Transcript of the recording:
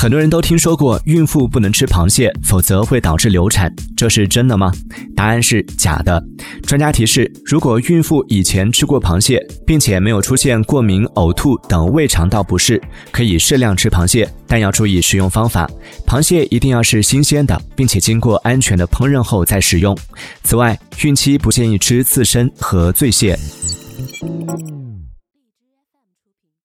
很多人都听说过孕妇不能吃螃蟹否则会导致流产这是真的吗？答案是假的专家提示如果孕妇以前吃过螃蟹并且没有出现过敏呕吐等胃肠道不适可以适量吃螃蟹但要注意食用方法螃蟹一定要是新鲜的并且经过安全的烹饪后再食用。此外孕期不建议吃刺身和醉蟹。